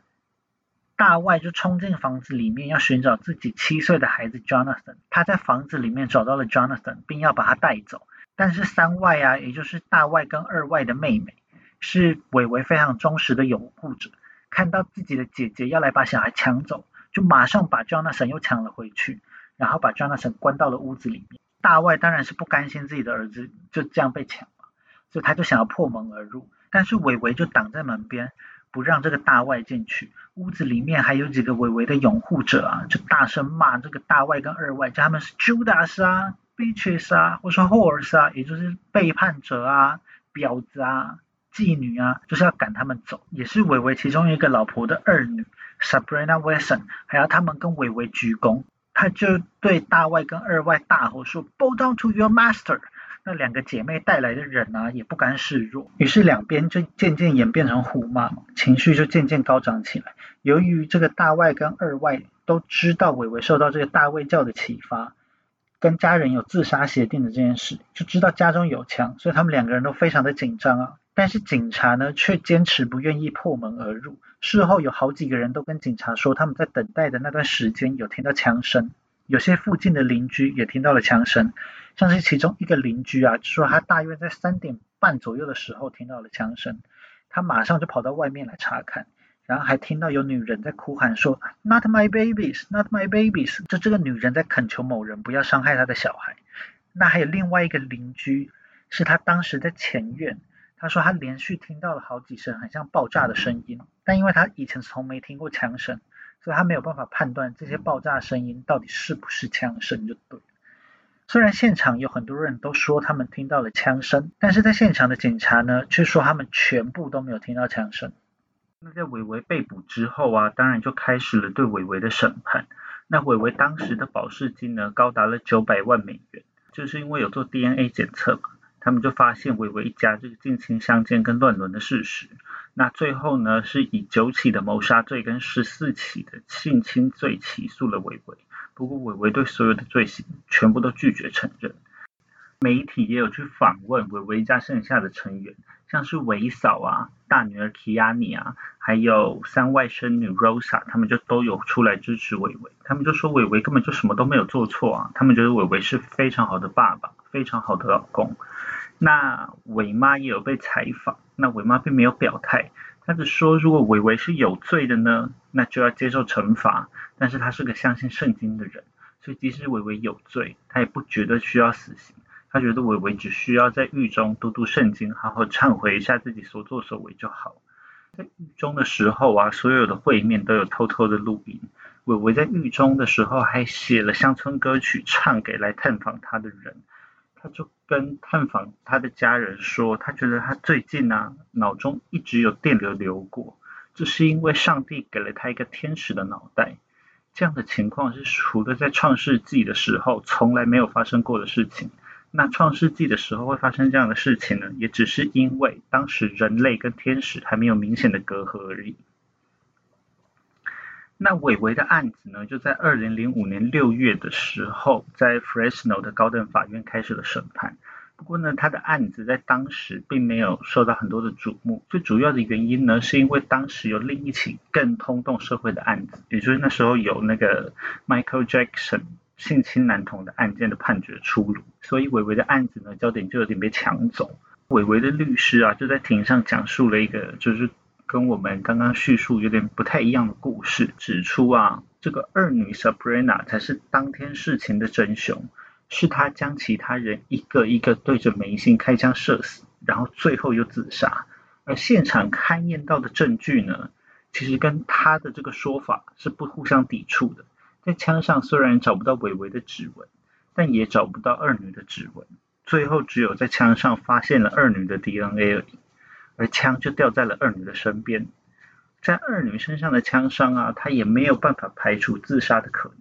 大外就冲进房子里面要寻找自己七岁的孩子 Jonathan，他在房子里面找到了 Jonathan，并要把他带走。但是三外啊，也就是大外跟二外的妹妹，是伟伟非常忠实的拥护者。看到自己的姐姐要来把小孩抢走，就马上把 Jonathan 又抢了回去，然后把 Jonathan 关到了屋子里面。大外当然是不甘心自己的儿子就这样被抢了，所以他就想要破门而入，但是伟伟就挡在门边，不让这个大外进去。屋子里面还有几个伟伟的拥护者啊，就大声骂这个大外跟二外，叫他们是 Judas 啊、Bitches 啊，或说 Horse 啊，也就是背叛者啊、婊子啊。妓女啊，就是要赶他们走，也是伟伟其中一个老婆的二女 Sabrina Wilson，还要他们跟伟伟鞠躬，他就对大外跟二外大吼说：“Bow down to your master！” 那两个姐妹带来的人啊，也不甘示弱，于是两边就渐渐演变成互骂，情绪就渐渐高涨起来。由于这个大外跟二外都知道伟伟受到这个大卫教的启发，跟家人有自杀协定的这件事，就知道家中有枪，所以他们两个人都非常的紧张啊。但是警察呢，却坚持不愿意破门而入。事后有好几个人都跟警察说，他们在等待的那段时间有听到枪声。有些附近的邻居也听到了枪声，像是其中一个邻居啊，说他大约在三点半左右的时候听到了枪声，他马上就跑到外面来查看，然后还听到有女人在哭喊说 “Not my babies, not my babies”，就这个女人在恳求某人不要伤害她的小孩。那还有另外一个邻居，是他当时在前院，他说他连续听到了好几声很像爆炸的声音，但因为他以前从没听过枪声。所以他没有办法判断这些爆炸声音到底是不是枪声，就对。虽然现场有很多人都说他们听到了枪声，但是在现场的警察呢，却说他们全部都没有听到枪声。那在伟伟被捕之后啊，当然就开始了对伟伟的审判。那伟伟当时的保释金呢，高达了九百万美元，就是因为有做 DNA 检测嘛，他们就发现伟伟一家这个近亲相奸跟乱伦的事实。那最后呢，是以九起的谋杀罪跟十四起的性侵罪起诉了伟伟。不过伟伟对所有的罪行全部都拒绝承认。媒体也有去访问伟伟家剩下的成员，像是伟嫂啊、大女儿 Kiani 啊，还有三外甥女 Rosa，他们就都有出来支持伟伟。他们就说伟伟根本就什么都没有做错啊，他们觉得伟伟是非常好的爸爸，非常好的老公。那伟妈也有被采访，那伟妈并没有表态，她只说如果伟伟是有罪的呢，那就要接受惩罚。但是她是个相信圣经的人，所以即使伟伟有罪，她也不觉得需要死刑。她觉得伟伟只需要在狱中读读圣经，好好忏悔一下自己所作所为就好。在狱中的时候啊，所有的会面都有偷偷的录音。伟伟在狱中的时候还写了乡村歌曲，唱给来探访他的人。他就跟探访他的家人说，他觉得他最近啊，脑中一直有电流流过，这是因为上帝给了他一个天使的脑袋。这样的情况是除了在创世纪的时候从来没有发生过的事情。那创世纪的时候会发生这样的事情呢，也只是因为当时人类跟天使还没有明显的隔阂而已。那伟伟的案子呢，就在二零零五年六月的时候，在 Fresno 的高等法院开始了审判。不过呢，他的案子在当时并没有受到很多的瞩目。最主要的原因呢，是因为当时有另一起更轰动社会的案子，也就是那时候有那个 Michael Jackson 性侵男童的案件的判决出炉，所以伟伟的案子呢，焦点就有点被抢走。伟伟的律师啊，就在庭上讲述了一个就是。跟我们刚刚叙述有点不太一样的故事，指出啊，这个二女 Sabrina 才是当天事情的真凶，是她将其他人一个一个对着眉心开枪射死，然后最后又自杀。而现场勘验到的证据呢，其实跟她的这个说法是不互相抵触的。在枪上虽然找不到伟伟的指纹，但也找不到二女的指纹，最后只有在枪上发现了二女的 DNA 而已。而枪就掉在了二女的身边，在二女身上的枪伤啊，他也没有办法排除自杀的可能，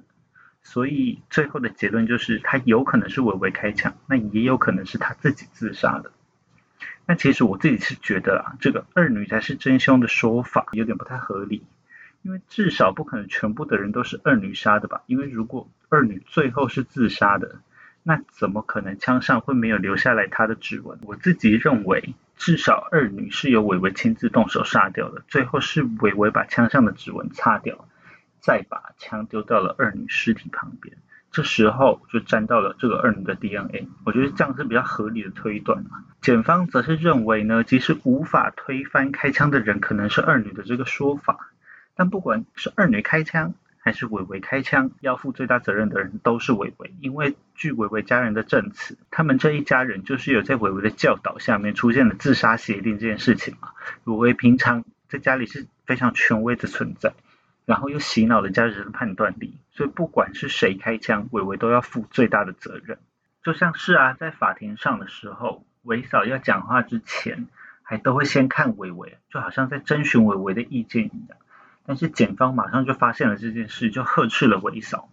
所以最后的结论就是，他有可能是伟伟开枪，那也有可能是他自己自杀的。那其实我自己是觉得啊，这个二女才是真凶的说法有点不太合理，因为至少不可能全部的人都是二女杀的吧？因为如果二女最后是自杀的，那怎么可能枪上会没有留下来她的指纹？我自己认为。至少二女是由伟伟亲自动手杀掉的，最后是伟伟把枪上的指纹擦掉，再把枪丢到了二女尸体旁边，这时候就沾到了这个二女的 DNA，我觉得这样是比较合理的推断嘛。检方则是认为呢，即使无法推翻开枪的人可能是二女的这个说法，但不管是二女开枪。还是伟伟开枪，要负最大责任的人都是伟伟，因为据伟伟家人的证词，他们这一家人就是有在伟伟的教导下面出现了自杀协定这件事情嘛。伟伟平常在家里是非常权威的存在，然后又洗脑了家人的判断力，所以不管是谁开枪，伟伟都要负最大的责任。就像是啊，在法庭上的时候，伟嫂要讲话之前，还都会先看伟伟，就好像在征询伟伟的意见一样。但是检方马上就发现了这件事，就呵斥了韦嫂。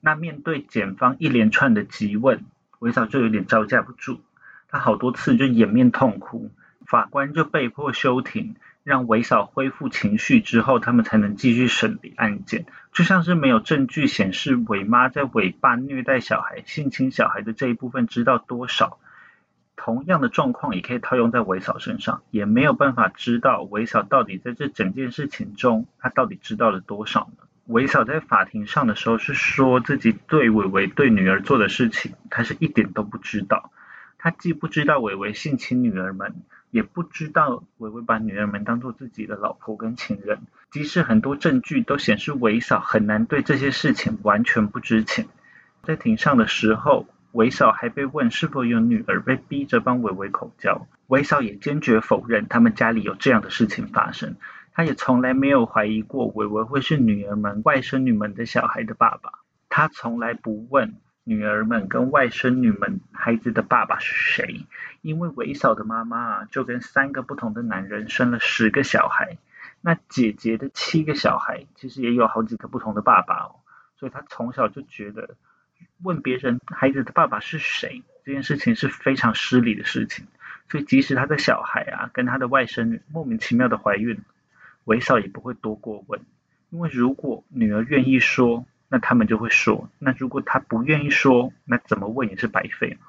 那面对检方一连串的急问，韦嫂就有点招架不住，她好多次就掩面痛哭，法官就被迫休庭，让韦嫂恢复情绪之后，他们才能继续审理案件。就像是没有证据显示韦妈在韦爸虐待小孩、性侵小孩的这一部分知道多少。同样的状况也可以套用在韦嫂身上，也没有办法知道韦嫂到底在这整件事情中，她到底知道了多少呢？韦嫂在法庭上的时候是说自己对伟伟对女儿做的事情，她是一点都不知道。她既不知道伟伟性侵女儿们，也不知道伟伟把女儿们当做自己的老婆跟情人。即使很多证据都显示韦嫂很难对这些事情完全不知情，在庭上的时候。韦嫂还被问是否有女儿被逼着帮伟伟口交，韦嫂也坚决否认他们家里有这样的事情发生，她也从来没有怀疑过伟伟会是女儿们、外甥女们的小孩的爸爸，她从来不问女儿们跟外甥女们孩子的爸爸是谁，因为韦嫂的妈妈就跟三个不同的男人生了十个小孩，那姐姐的七个小孩其实也有好几个不同的爸爸哦，所以她从小就觉得。问别人孩子的爸爸是谁这件事情是非常失礼的事情，所以即使他的小孩啊跟他的外甥女莫名其妙的怀孕，韦嫂也不会多过问，因为如果女儿愿意说，那他们就会说；那如果他不愿意说，那怎么问也是白费嘛。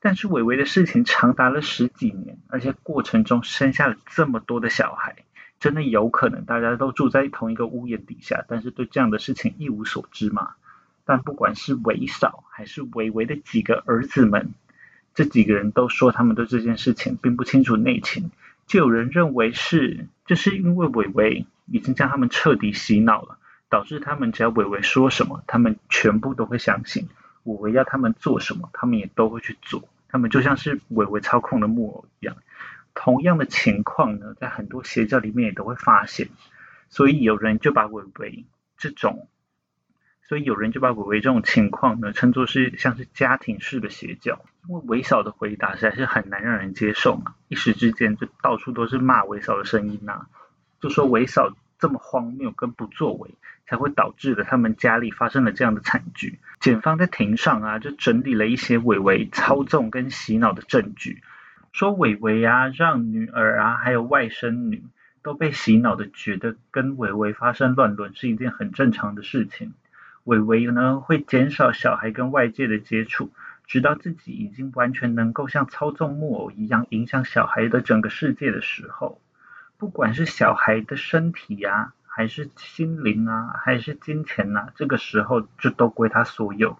但是伟伟的事情长达了十几年，而且过程中生下了这么多的小孩，真的有可能大家都住在同一个屋檐底下，但是对这样的事情一无所知吗？但不管是韦嫂还是韦韦的几个儿子们，这几个人都说他们对这件事情并不清楚内情，就有人认为是，就是因为韦韦已经将他们彻底洗脑了，导致他们只要韦韦说什么，他们全部都会相信；韦唯要他们做什么，他们也都会去做。他们就像是韦韦操控的木偶一样。同样的情况呢，在很多邪教里面也都会发现，所以有人就把韦韦这种。所以有人就把韦韦这种情况呢称作是像是家庭式的邪教，因为韦嫂的回答实在是很难让人接受嘛，一时之间就到处都是骂韦嫂的声音呐，就说韦嫂这么荒谬跟不作为，才会导致了他们家里发生了这样的惨剧。检方在庭上啊就整理了一些韦韦操纵跟洗脑的证据，说韦韦啊让女儿啊还有外甥女都被洗脑的觉得跟韦韦发生乱伦是一件很正常的事情。伟伟呢会减少小孩跟外界的接触，直到自己已经完全能够像操纵木偶一样影响小孩的整个世界的时候，不管是小孩的身体呀，还是心灵啊，还是金钱呐，这个时候就都归他所有，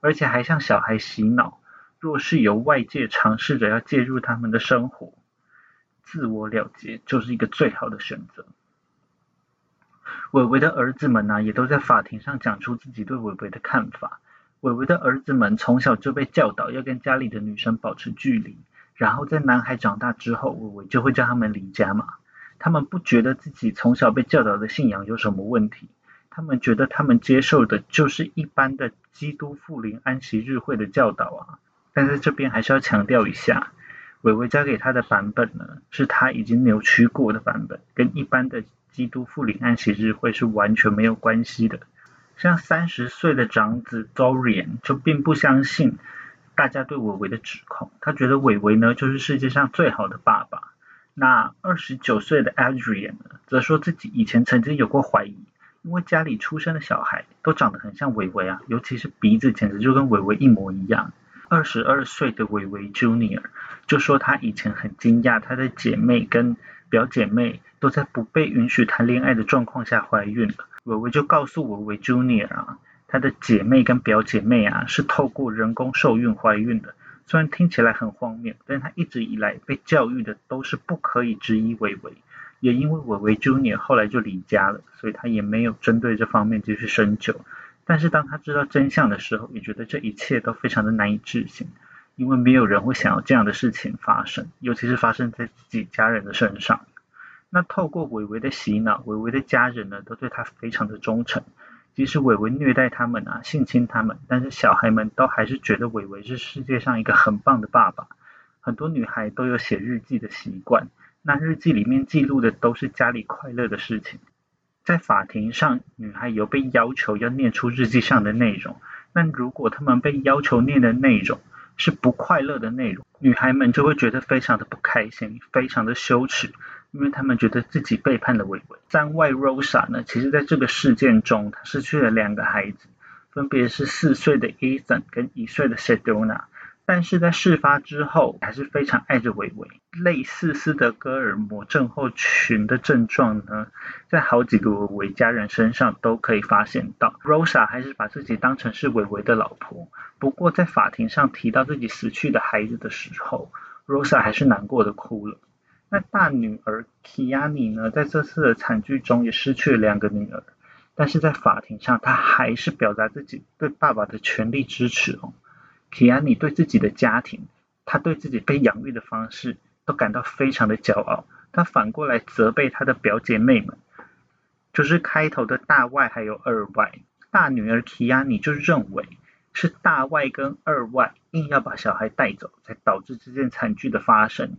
而且还向小孩洗脑。若是有外界尝试着要介入他们的生活，自我了结就是一个最好的选择。伟伟的儿子们呢，也都在法庭上讲出自己对伟伟的看法。伟伟的儿子们从小就被教导要跟家里的女生保持距离，然后在男孩长大之后，伟伟就会叫他们离家嘛。他们不觉得自己从小被教导的信仰有什么问题，他们觉得他们接受的就是一般的基督复临安息日会的教导啊。但是这边还是要强调一下，伟伟教给他的版本呢，是他已经扭曲过的版本，跟一般的。基督复临安息日会是完全没有关系的。像三十岁的长子 Dorian 就并不相信大家对伟伟的指控，他觉得伟伟呢就是世界上最好的爸爸。那二十九岁的 Adrian 呢，则说自己以前曾经有过怀疑，因为家里出生的小孩都长得很像伟伟啊，尤其是鼻子简直就跟伟伟一模一样。二十二岁的伟伟 Junior 就说他以前很惊讶，他的姐妹跟表姐妹。都在不被允许谈恋爱的状况下怀孕了。伟伟就告诉伟伟 Junior 啊，他的姐妹跟表姐妹啊是透过人工受孕怀孕的。虽然听起来很荒谬，但他一直以来被教育的都是不可以质疑伟伟。也因为伟伟 Junior 后来就离家了，所以他也没有针对这方面继续深究。但是当他知道真相的时候，也觉得这一切都非常的难以置信，因为没有人会想要这样的事情发生，尤其是发生在自己家人的身上。那透过伟伟的洗脑，伟伟的家人呢都对他非常的忠诚，即使伟伟虐待他们啊，性侵他们，但是小孩们都还是觉得伟伟是世界上一个很棒的爸爸。很多女孩都有写日记的习惯，那日记里面记录的都是家里快乐的事情。在法庭上，女孩有被要求要念出日记上的内容，那如果他们被要求念的内容是不快乐的内容，女孩们就会觉得非常的不开心，非常的羞耻，因为他们觉得自己背叛了伟伟。三外 Rosa 呢，其实在这个事件中，她失去了两个孩子，分别是四岁的 Ethan 跟一岁的 Sedona。但是在事发之后，还是非常爱着伟伟。类似斯德哥尔摩症候群的症状呢，在好几个伟伟家人身上都可以发现到。Rosa 还是把自己当成是伟伟的老婆。不过在法庭上提到自己死去的孩子的时候，Rosa 还是难过的哭了。那大女儿 Kiani 呢，在这次的惨剧中也失去了两个女儿，但是在法庭上，她还是表达自己对爸爸的全力支持哦。提安妮对自己的家庭，他对自己被养育的方式都感到非常的骄傲。他反过来责备他的表姐妹们，就是开头的大外还有二外。大女儿提安妮就认为是大外跟二外硬要把小孩带走，才导致这件惨剧的发生。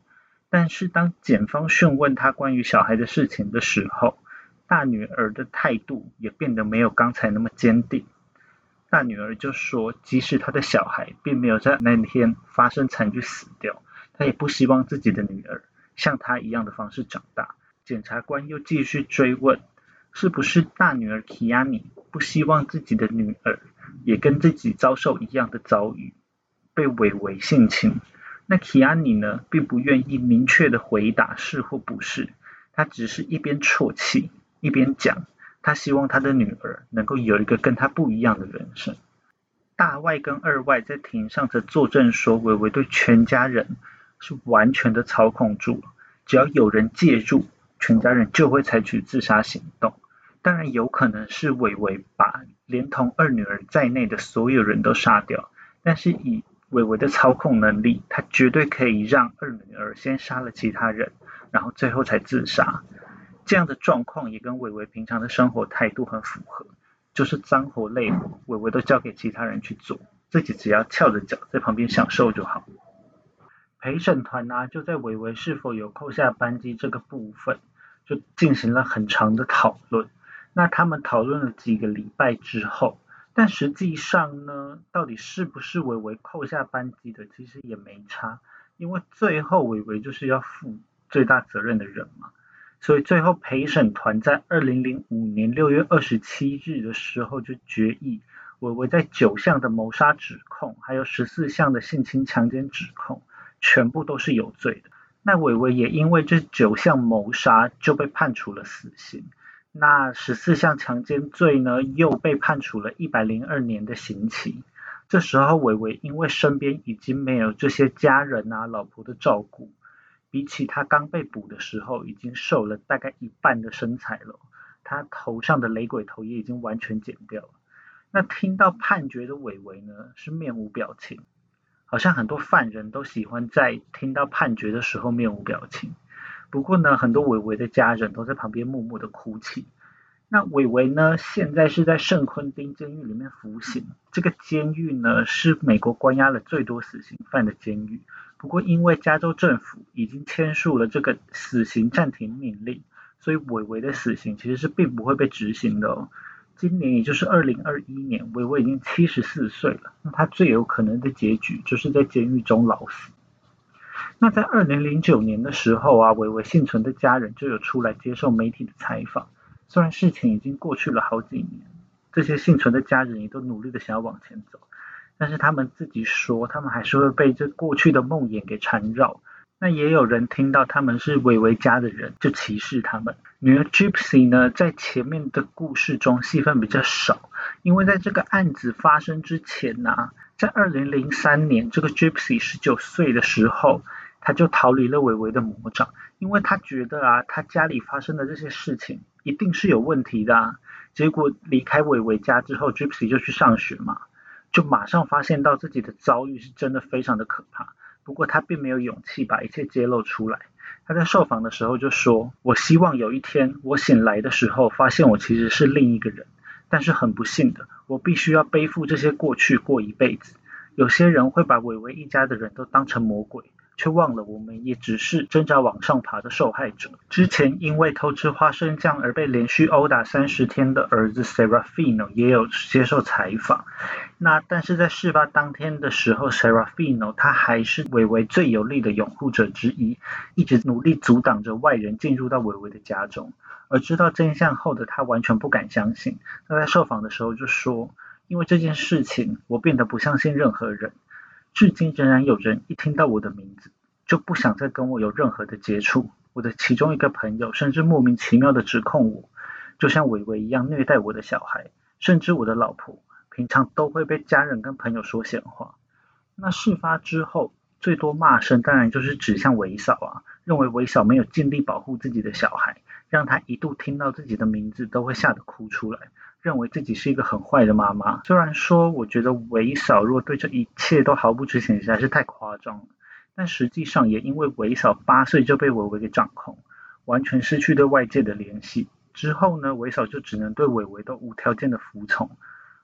但是当检方讯问他关于小孩的事情的时候，大女儿的态度也变得没有刚才那么坚定。大女儿就说，即使她的小孩并没有在那天发生惨剧死掉，她也不希望自己的女儿像她一样的方式长大。检察官又继续追问，是不是大女儿 Kiani 不希望自己的女儿也跟自己遭受一样的遭遇，被伪伪性侵？那 Kiani 呢，并不愿意明确的回答是或不是，她只是一边啜泣一边讲。他希望他的女儿能够有一个跟他不一样的人生。大外跟二外在庭上则作证说，伟伟对全家人是完全的操控住，只要有人介入，全家人就会采取自杀行动。当然，有可能是伟伟把连同二女儿在内的所有人都杀掉，但是以伟伟的操控能力，他绝对可以让二女儿先杀了其他人，然后最后才自杀。这样的状况也跟伟伟平常的生活态度很符合，就是脏活累活，伟伟都交给其他人去做，自己只要翘着脚在旁边享受就好。陪审团呢，就在伟伟是否有扣下扳机这个部分，就进行了很长的讨论。那他们讨论了几个礼拜之后，但实际上呢，到底是不是伟伟扣下扳机的，其实也没差，因为最后伟伟就是要负最大责任的人嘛。所以最后陪审团在二零零五年六月二十七日的时候就决议，伟伟在九项的谋杀指控，还有十四项的性侵强奸指控，全部都是有罪的。那伟伟也因为这九项谋杀就被判处了死刑，那十四项强奸罪呢，又被判处了一百零二年的刑期。这时候伟伟因为身边已经没有这些家人啊、老婆的照顾。比起他刚被捕的时候，已经瘦了大概一半的身材了。他头上的雷鬼头也已经完全剪掉了。那听到判决的伟伟呢，是面无表情，好像很多犯人都喜欢在听到判决的时候面无表情。不过呢，很多伟伟的家人都在旁边默默的哭泣。那伟伟呢，现在是在圣昆丁监狱里面服刑。这个监狱呢，是美国关押了最多死刑犯的监狱。不过，因为加州政府已经签署了这个死刑暂停命令，所以伟伟的死刑其实是并不会被执行的哦。今年也就是二零二一年，伟伟已经七十四岁了，那他最有可能的结局就是在监狱中老死。那在二零零九年的时候啊，伟伟幸存的家人就有出来接受媒体的采访。虽然事情已经过去了好几年，这些幸存的家人也都努力的想要往前走。但是他们自己说，他们还是会被这过去的梦魇给缠绕。那也有人听到他们是韦维家的人，就歧视他们。女儿 Gypsy 呢，在前面的故事中戏份比较少，因为在这个案子发生之前呢，在二零零三年，这个 Gypsy 十九岁的时候，他就逃离了韦维的魔掌，因为他觉得啊，他家里发生的这些事情一定是有问题的。结果离开韦维家之后，Gypsy 就去上学嘛。就马上发现到自己的遭遇是真的非常的可怕，不过他并没有勇气把一切揭露出来。他在受访的时候就说：“我希望有一天我醒来的时候，发现我其实是另一个人，但是很不幸的，我必须要背负这些过去过一辈子。有些人会把伟伟一家的人都当成魔鬼。”却忘了，我们也只是挣扎往上爬的受害者。之前因为偷吃花生酱而被连续殴打三十天的儿子 Seraphino 也有接受采访，那但是在事发当天的时候，Serafino 他还是伟伟最有力的拥护者之一，一直努力阻挡着外人进入到伟伟的家中。而知道真相后的他完全不敢相信。他在受访的时候就说：“因为这件事情，我变得不相信任何人。至今仍然有人一听到我的名字，就不想再跟我有任何的接触。我的其中一个朋友甚至莫名其妙的指控我，就像伟伟一样虐待我的小孩，甚至我的老婆，平常都会被家人跟朋友说闲话。那事发之后，最多骂声当然就是指向韦嫂啊，认为韦嫂没有尽力保护自己的小孩。”让他一度听到自己的名字都会吓得哭出来，认为自己是一个很坏的妈妈。虽然说我觉得韦嫂若对这一切都毫不知情，实在是太夸张了。但实际上也因为韦嫂八岁就被伟伟给掌控，完全失去对外界的联系。之后呢，韦嫂就只能对伟伟都无条件的服从，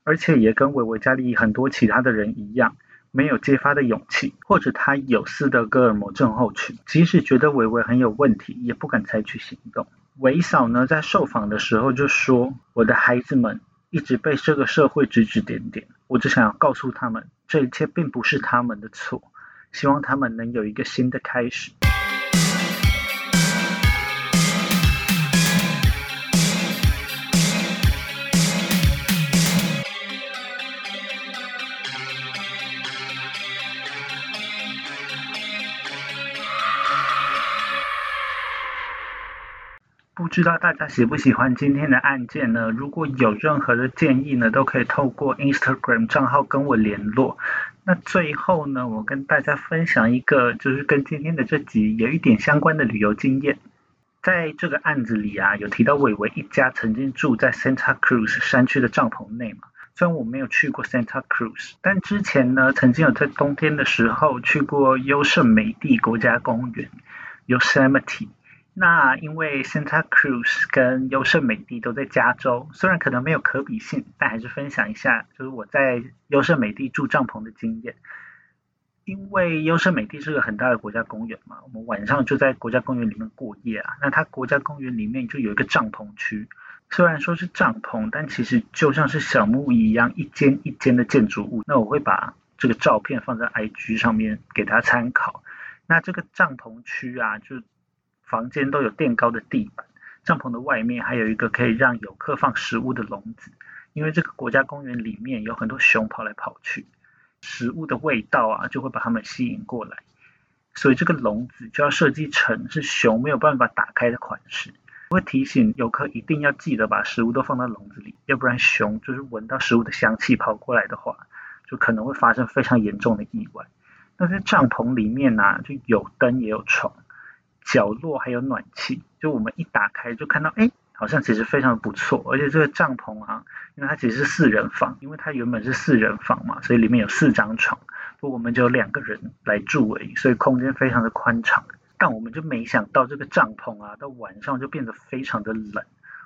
而且也跟伟伟家里很多其他的人一样。没有揭发的勇气，或者他有斯德哥尔摩症候群，即使觉得伟伟很有问题，也不敢采取行动。韦嫂呢，在受访的时候就说：“我的孩子们一直被这个社会指指点点，我只想要告诉他们，这一切并不是他们的错，希望他们能有一个新的开始。”不知道大家喜不喜欢今天的案件呢？如果有任何的建议呢，都可以透过 Instagram 账号跟我联络。那最后呢，我跟大家分享一个，就是跟今天的这集有一点相关的旅游经验。在这个案子里啊，有提到伟伟一家曾经住在 Santa Cruz 山区的帐篷内嘛。虽然我没有去过 Santa Cruz，但之前呢，曾经有在冬天的时候去过优胜美地国家公园 Yosemite。那因为 Santa Cruz 跟优胜美地都在加州，虽然可能没有可比性，但还是分享一下，就是我在优胜美地住帐篷的经验。因为优胜美地是个很大的国家公园嘛，我们晚上就在国家公园里面过夜啊。那它国家公园里面就有一个帐篷区，虽然说是帐篷，但其实就像是小木屋一样，一间一间的建筑物。那我会把这个照片放在 IG 上面给大家参考。那这个帐篷区啊，就房间都有垫高的地板，帐篷的外面还有一个可以让游客放食物的笼子。因为这个国家公园里面有很多熊跑来跑去，食物的味道啊就会把它们吸引过来，所以这个笼子就要设计成是熊没有办法打开的款式。会提醒游客一定要记得把食物都放到笼子里，要不然熊就是闻到食物的香气跑过来的话，就可能会发生非常严重的意外。那在帐篷里面呢，就有灯也有床。角落还有暖气，就我们一打开就看到，哎，好像其实非常的不错。而且这个帐篷啊，因为它其实是四人房，因为它原本是四人房嘛，所以里面有四张床，不过我们就有两个人来住而已，所以空间非常的宽敞。但我们就没想到这个帐篷啊，到晚上就变得非常的冷。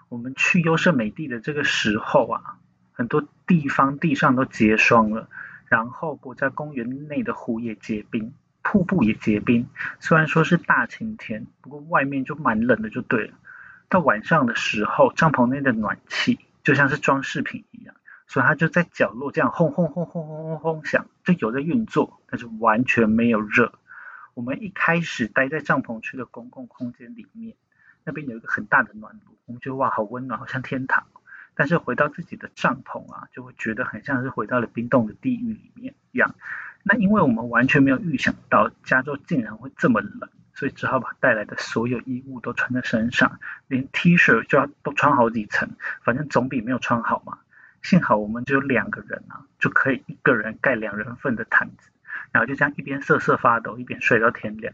我们去优胜美地的这个时候啊，很多地方地上都结霜了，然后国家公园内的湖也结冰。瀑布也结冰，虽然说是大晴天，不过外面就蛮冷的，就对了。到晚上的时候，帐篷内的暖气就像是装饰品一样，所以它就在角落这样轰轰轰轰轰轰轰响，就有在运作，但是完全没有热。我们一开始待在帐篷区的公共空间里面，那边有一个很大的暖炉，我们觉得哇，好温暖，好像天堂。但是回到自己的帐篷啊，就会觉得很像是回到了冰冻的地狱里面一样。那因为我们完全没有预想到加州竟然会这么冷，所以只好把带来的所有衣物都穿在身上，连 T 恤就要都穿好几层，反正总比没有穿好嘛。幸好我们只有两个人啊，就可以一个人盖两人份的毯子，然后就这样一边瑟瑟发抖，一边睡到天亮。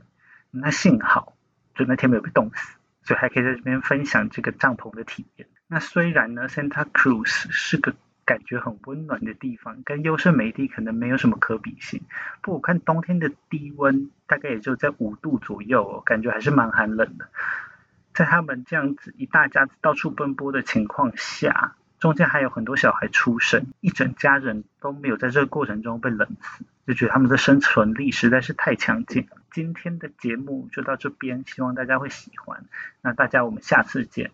那幸好就那天没有被冻死，所以还可以在这边分享这个帐篷的体验。那虽然呢，Santa Cruz 是个。感觉很温暖的地方，跟优胜美地可能没有什么可比性。不，我看冬天的低温大概也就在五度左右哦，感觉还是蛮寒冷的。在他们这样子一大家子到处奔波的情况下，中间还有很多小孩出生，一整家人都没有在这个过程中被冷死，就觉得他们的生存力实在是太强劲了。今天的节目就到这边，希望大家会喜欢。那大家我们下次见。